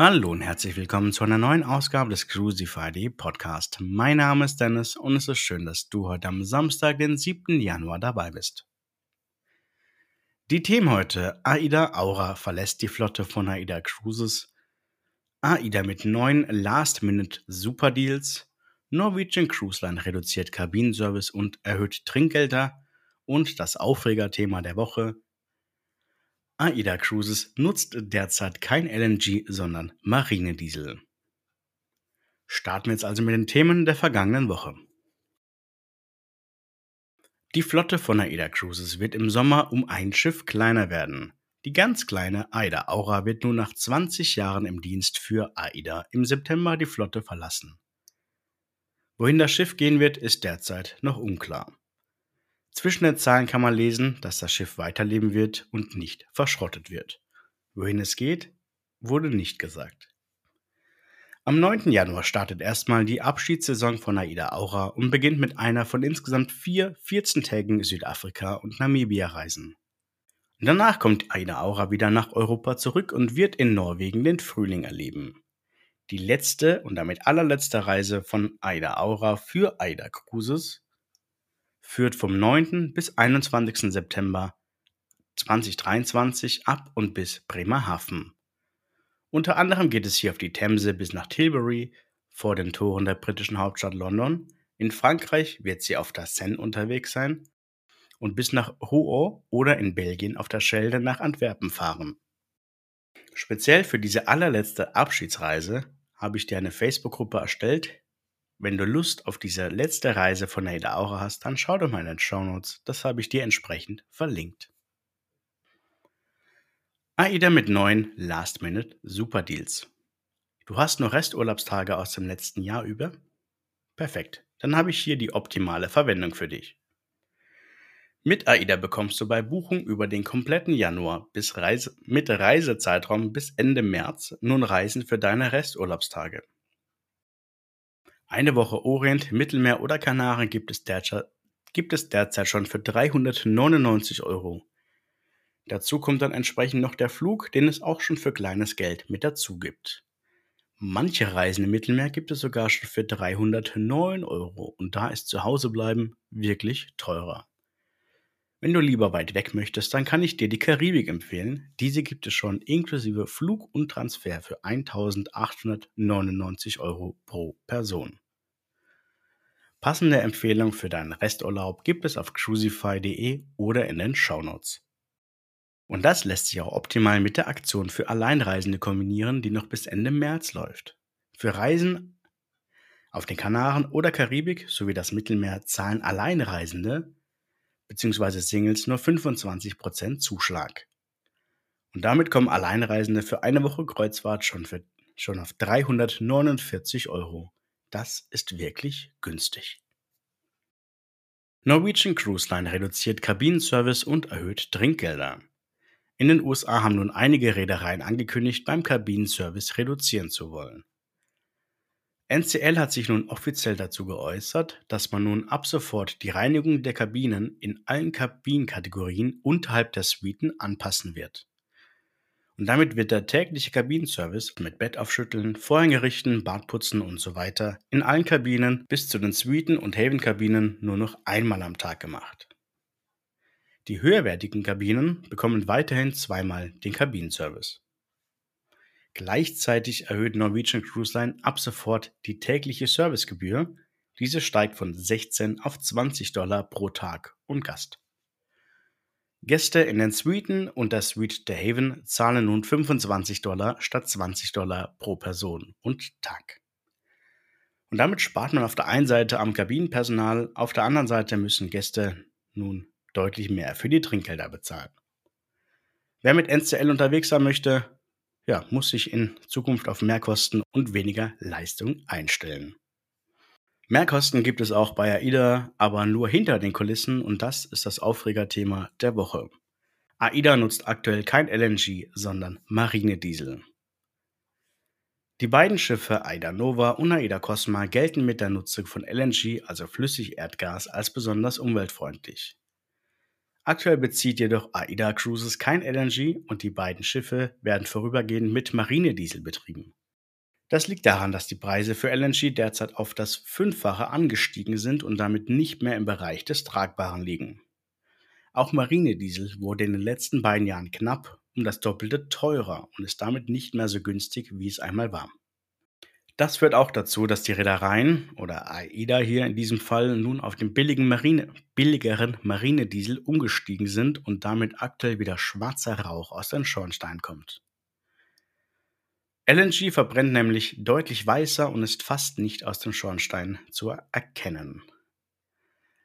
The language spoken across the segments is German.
Hallo und herzlich willkommen zu einer neuen Ausgabe des Crucify.de Podcast. Mein Name ist Dennis und es ist schön, dass du heute am Samstag, den 7. Januar dabei bist. Die Themen heute: AIDA Aura verlässt die Flotte von AIDA Cruises, AIDA mit neuen Last-Minute-Superdeals, Norwegian Cruise Line reduziert Kabinenservice und erhöht Trinkgelder und das Aufregerthema der Woche: AIDA Cruises nutzt derzeit kein LNG, sondern Marinediesel. Starten wir jetzt also mit den Themen der vergangenen Woche. Die Flotte von AIDA Cruises wird im Sommer um ein Schiff kleiner werden. Die ganz kleine AIDA Aura wird nun nach 20 Jahren im Dienst für AIDA im September die Flotte verlassen. Wohin das Schiff gehen wird, ist derzeit noch unklar. Zwischen den Zahlen kann man lesen, dass das Schiff weiterleben wird und nicht verschrottet wird. Wohin es geht, wurde nicht gesagt. Am 9. Januar startet erstmal die Abschiedssaison von Aida Aura und beginnt mit einer von insgesamt vier 14-tägigen Südafrika- und Namibia-Reisen. Danach kommt Aida Aura wieder nach Europa zurück und wird in Norwegen den Frühling erleben. Die letzte und damit allerletzte Reise von Aida Aura für Aida Cruises führt vom 9. bis 21. September 2023 ab und bis Bremerhaven. Unter anderem geht es hier auf die Themse bis nach Tilbury vor den Toren der britischen Hauptstadt London. In Frankreich wird sie auf der Seine unterwegs sein und bis nach Rouen oder in Belgien auf der Schelde nach Antwerpen fahren. Speziell für diese allerletzte Abschiedsreise habe ich dir eine Facebook-Gruppe erstellt, wenn du Lust auf diese letzte Reise von Ada Aura hast, dann schau doch mal in den Show Notes. Das habe ich dir entsprechend verlinkt. AIDA mit neuen Last-Minute Super Deals. Du hast noch Resturlaubstage aus dem letzten Jahr über? Perfekt. Dann habe ich hier die optimale Verwendung für dich. Mit AIDA bekommst du bei Buchung über den kompletten Januar bis Reise, mit Reisezeitraum bis Ende März nun Reisen für deine Resturlaubstage. Eine Woche Orient, Mittelmeer oder Kanaren gibt es derzeit, gibt es derzeit schon für 399 Euro. Dazu kommt dann entsprechend noch der Flug, den es auch schon für kleines Geld mit dazu gibt. Manche Reisen im Mittelmeer gibt es sogar schon für 309 Euro und da ist zu Hause bleiben wirklich teurer. Wenn du lieber weit weg möchtest, dann kann ich dir die Karibik empfehlen. Diese gibt es schon inklusive Flug und Transfer für 1899 Euro pro Person. Passende Empfehlungen für deinen Resturlaub gibt es auf crucify.de oder in den Shownotes. Und das lässt sich auch optimal mit der Aktion für Alleinreisende kombinieren, die noch bis Ende März läuft. Für Reisen auf den Kanaren oder Karibik sowie das Mittelmeer zahlen Alleinreisende bzw. Singles nur 25% Zuschlag. Und damit kommen Alleinreisende für eine Woche Kreuzfahrt schon, für, schon auf 349 Euro. Das ist wirklich günstig. Norwegian Cruise Line reduziert Kabinenservice und erhöht Trinkgelder. In den USA haben nun einige Reedereien angekündigt, beim Kabinenservice reduzieren zu wollen. NCL hat sich nun offiziell dazu geäußert, dass man nun ab sofort die Reinigung der Kabinen in allen Kabinenkategorien unterhalb der Suiten anpassen wird. Und damit wird der tägliche Kabinenservice mit Bett aufschütteln, Vorhänge richten, Bad putzen und so weiter in allen Kabinen bis zu den Suiten und Haven-Kabinen nur noch einmal am Tag gemacht. Die höherwertigen Kabinen bekommen weiterhin zweimal den Kabinenservice. Gleichzeitig erhöht Norwegian Cruise Line ab sofort die tägliche Servicegebühr. Diese steigt von 16 auf 20 Dollar pro Tag und Gast. Gäste in den Suiten und der Suite der Haven zahlen nun 25 Dollar statt 20 Dollar pro Person und Tag. Und damit spart man auf der einen Seite am Kabinenpersonal, auf der anderen Seite müssen Gäste nun deutlich mehr für die Trinkgelder bezahlen. Wer mit NCL unterwegs sein möchte, ja, muss sich in Zukunft auf Mehrkosten und weniger Leistung einstellen. Mehrkosten gibt es auch bei AIDA, aber nur hinter den Kulissen und das ist das Aufregerthema der Woche. AIDA nutzt aktuell kein LNG, sondern Marinediesel. Die beiden Schiffe AIDA Nova und AIDA Cosma gelten mit der Nutzung von LNG, also Flüssigerdgas, als besonders umweltfreundlich. Aktuell bezieht jedoch AIDA Cruises kein LNG und die beiden Schiffe werden vorübergehend mit Marinediesel betrieben. Das liegt daran, dass die Preise für LNG derzeit auf das Fünffache angestiegen sind und damit nicht mehr im Bereich des Tragbaren liegen. Auch Marinediesel wurde in den letzten beiden Jahren knapp um das Doppelte teurer und ist damit nicht mehr so günstig, wie es einmal war. Das führt auch dazu, dass die Reedereien oder AIDA hier in diesem Fall nun auf den billigen Marine, billigeren Marinediesel umgestiegen sind und damit aktuell wieder schwarzer Rauch aus den Schornsteinen kommt. LNG verbrennt nämlich deutlich weißer und ist fast nicht aus dem Schornstein zu erkennen.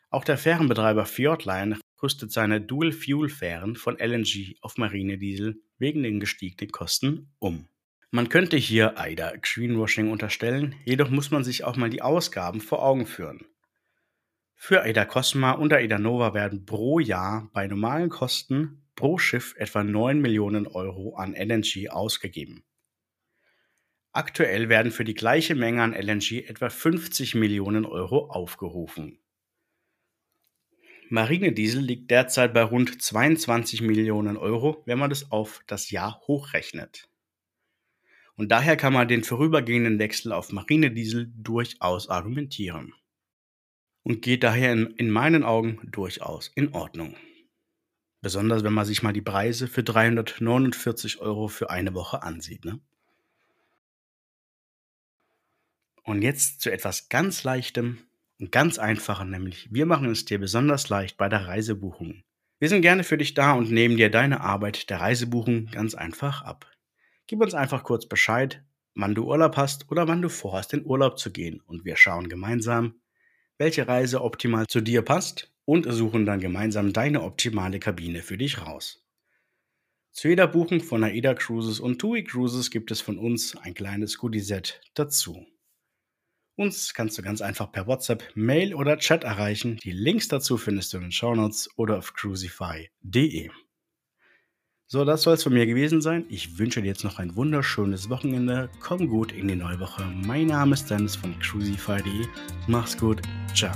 Auch der Fährenbetreiber Fjordline rüstet seine Dual-Fuel-Fähren von LNG auf Marinediesel wegen den gestiegenen Kosten um. Man könnte hier AIDA Greenwashing unterstellen, jedoch muss man sich auch mal die Ausgaben vor Augen führen. Für AIDA Cosma und AIDA Nova werden pro Jahr bei normalen Kosten pro Schiff etwa 9 Millionen Euro an LNG ausgegeben. Aktuell werden für die gleiche Menge an LNG etwa 50 Millionen Euro aufgerufen. Marinediesel liegt derzeit bei rund 22 Millionen Euro, wenn man das auf das Jahr hochrechnet. Und daher kann man den vorübergehenden Wechsel auf Marinediesel durchaus argumentieren. Und geht daher in, in meinen Augen durchaus in Ordnung. Besonders wenn man sich mal die Preise für 349 Euro für eine Woche ansieht. Ne? Und jetzt zu etwas ganz Leichtem und ganz Einfachem, nämlich wir machen es dir besonders leicht bei der Reisebuchung. Wir sind gerne für dich da und nehmen dir deine Arbeit der Reisebuchung ganz einfach ab. Gib uns einfach kurz Bescheid, wann du Urlaub hast oder wann du vorhast, in Urlaub zu gehen und wir schauen gemeinsam, welche Reise optimal zu dir passt und suchen dann gemeinsam deine optimale Kabine für dich raus. Zu jeder Buchung von AIDA Cruises und TUI Cruises gibt es von uns ein kleines Goodie-Set dazu. Uns kannst du ganz einfach per WhatsApp, Mail oder Chat erreichen. Die Links dazu findest du in den Shownotes oder auf crucify.de. So, das soll es von mir gewesen sein. Ich wünsche dir jetzt noch ein wunderschönes Wochenende. Komm gut in die neue Woche. Mein Name ist Dennis von crucify.de. Mach's gut. Ciao.